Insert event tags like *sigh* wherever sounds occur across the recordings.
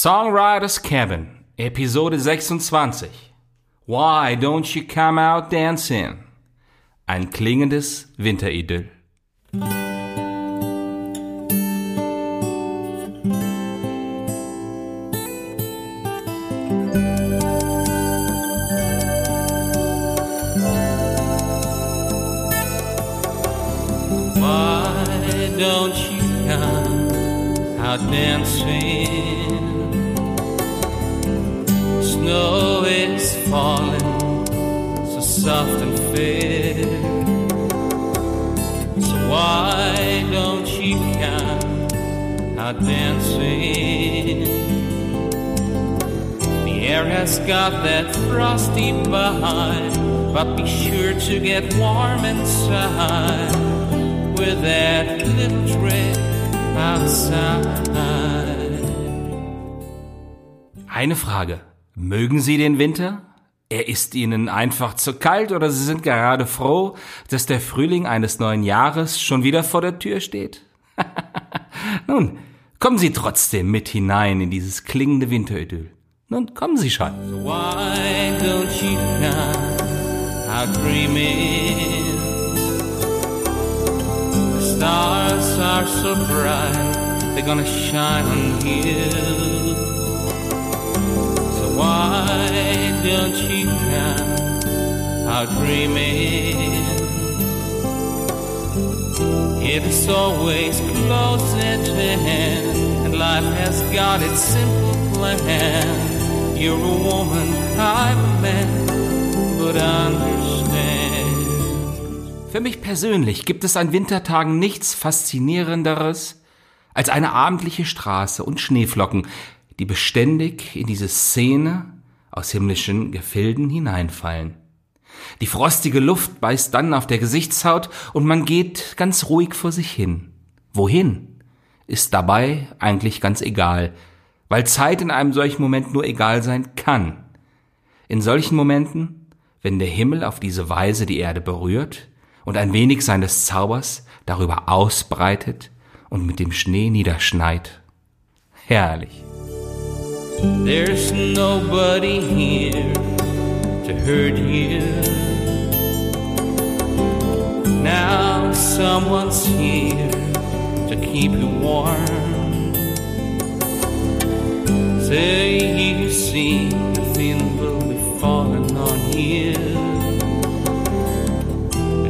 Songwriter's Cabin, Episode 26. Why don't you come out dancing? Ein klingendes Winteridyll. Why don't you come out dancing? Snow is falling so soft and fair. So why don't you come out dancing? The air has got that frosty vibe, but be sure to get warm inside with that little trick outside. Eine Frage. Mögen Sie den Winter? Er ist Ihnen einfach zu kalt oder Sie sind gerade froh, dass der Frühling eines neuen Jahres schon wieder vor der Tür steht? *laughs* Nun, kommen Sie trotzdem mit hinein in dieses klingende Winteridyll. Nun, kommen Sie schon. Why don't you come out dreaming? The stars are so bright, they're gonna shine on you. You come out dreaming? It is always close at hand, and life has got its simple plan. You're a woman, I'm a man, but understand. Für mich persönlich gibt es an Wintertagen nichts Faszinierenderes als eine abendliche Straße und Schneeflocken, die beständig in diese Szene aus himmlischen Gefilden hineinfallen. Die frostige Luft beißt dann auf der Gesichtshaut und man geht ganz ruhig vor sich hin. Wohin? Ist dabei eigentlich ganz egal, weil Zeit in einem solchen Moment nur egal sein kann. In solchen Momenten, wenn der Himmel auf diese Weise die Erde berührt und ein wenig seines Zaubers darüber ausbreitet und mit dem Schnee niederschneit. Herrlich. There's nobody here to hurt you. Now someone's here to keep you warm. Say you see nothing will be falling on you.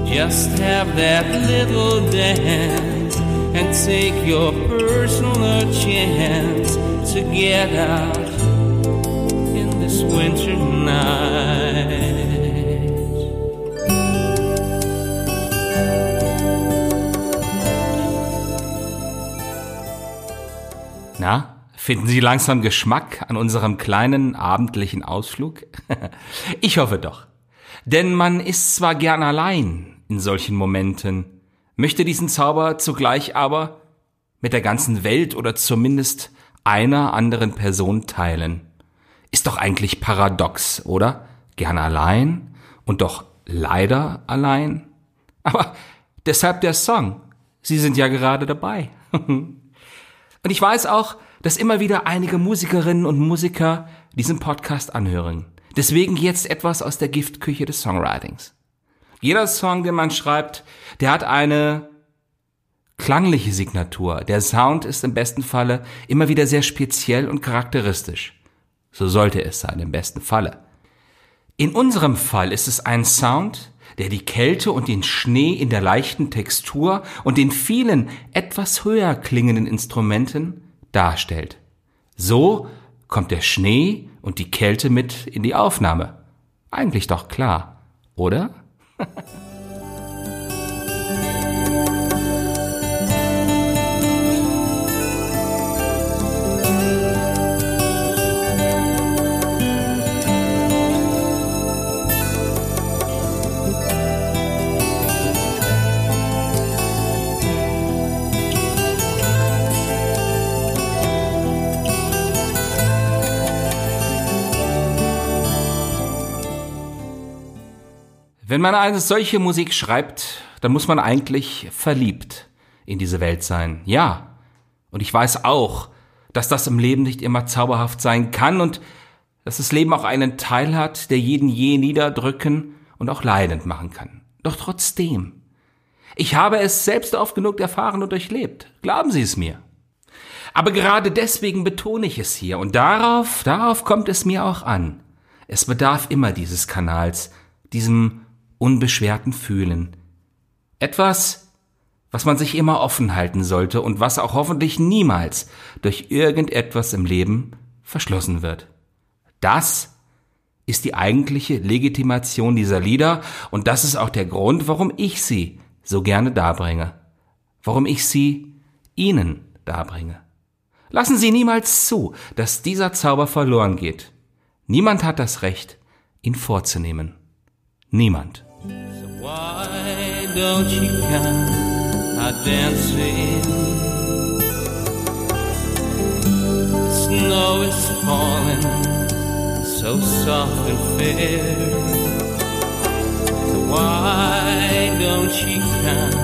Just have that little dance and take your personal chance to get out in this winter night. Na, finden Sie langsam Geschmack an unserem kleinen abendlichen Ausflug? *laughs* ich hoffe doch. Denn man ist zwar gern allein in solchen Momenten, möchte diesen Zauber zugleich aber mit der ganzen Welt oder zumindest einer anderen Person teilen. Ist doch eigentlich paradox, oder? Gern allein und doch leider allein. Aber deshalb der Song. Sie sind ja gerade dabei. *laughs* Und ich weiß auch, dass immer wieder einige Musikerinnen und Musiker diesen Podcast anhören. Deswegen jetzt etwas aus der Giftküche des Songwritings. Jeder Song, den man schreibt, der hat eine klangliche Signatur. Der Sound ist im besten Falle immer wieder sehr speziell und charakteristisch. So sollte es sein, im besten Falle. In unserem Fall ist es ein Sound, der die Kälte und den Schnee in der leichten Textur und den vielen etwas höher klingenden Instrumenten darstellt. So kommt der Schnee und die Kälte mit in die Aufnahme. Eigentlich doch klar, oder? *laughs* Wenn man eine solche Musik schreibt, dann muss man eigentlich verliebt in diese Welt sein. Ja. Und ich weiß auch, dass das im Leben nicht immer zauberhaft sein kann und dass das Leben auch einen Teil hat, der jeden je niederdrücken und auch leidend machen kann. Doch trotzdem. Ich habe es selbst oft genug erfahren und durchlebt. Glauben Sie es mir. Aber gerade deswegen betone ich es hier und darauf, darauf kommt es mir auch an. Es bedarf immer dieses Kanals, diesem unbeschwerten Fühlen. Etwas, was man sich immer offen halten sollte und was auch hoffentlich niemals durch irgendetwas im Leben verschlossen wird. Das ist die eigentliche Legitimation dieser Lieder und das ist auch der Grund, warum ich sie so gerne darbringe, warum ich sie Ihnen darbringe. Lassen Sie niemals zu, dass dieser Zauber verloren geht. Niemand hat das Recht, ihn vorzunehmen. Niemand. So why don't you come out dancing? Snow is falling so soft and fair. So why don't you come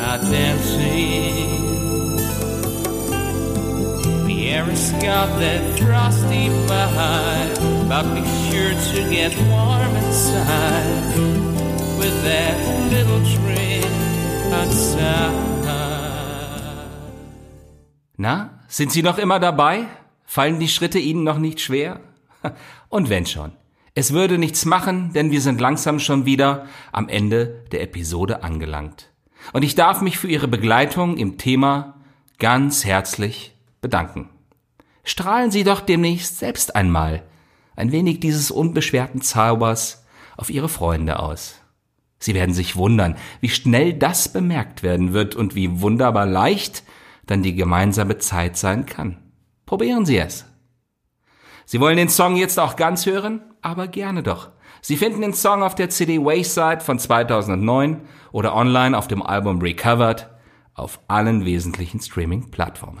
out dancing? The air has got that frosty vibe, but be sure to get warm inside with that little train outside. Na, sind Sie noch immer dabei? Fallen die Schritte Ihnen noch nicht schwer? *laughs* Und wenn schon. Es würde nichts machen, denn wir sind langsam schon wieder am Ende der Episode angelangt. Und ich darf mich für Ihre Begleitung im Thema ganz herzlich bedanken. Strahlen Sie doch demnächst selbst einmal ein wenig dieses unbeschwerten Zaubers auf Ihre Freunde aus. Sie werden sich wundern, wie schnell das bemerkt werden wird und wie wunderbar leicht dann die gemeinsame Zeit sein kann. Probieren Sie es. Sie wollen den Song jetzt auch ganz hören? Aber gerne doch. Sie finden den Song auf der CD Wayside von 2009 oder online auf dem Album Recovered auf allen wesentlichen Streaming-Plattformen.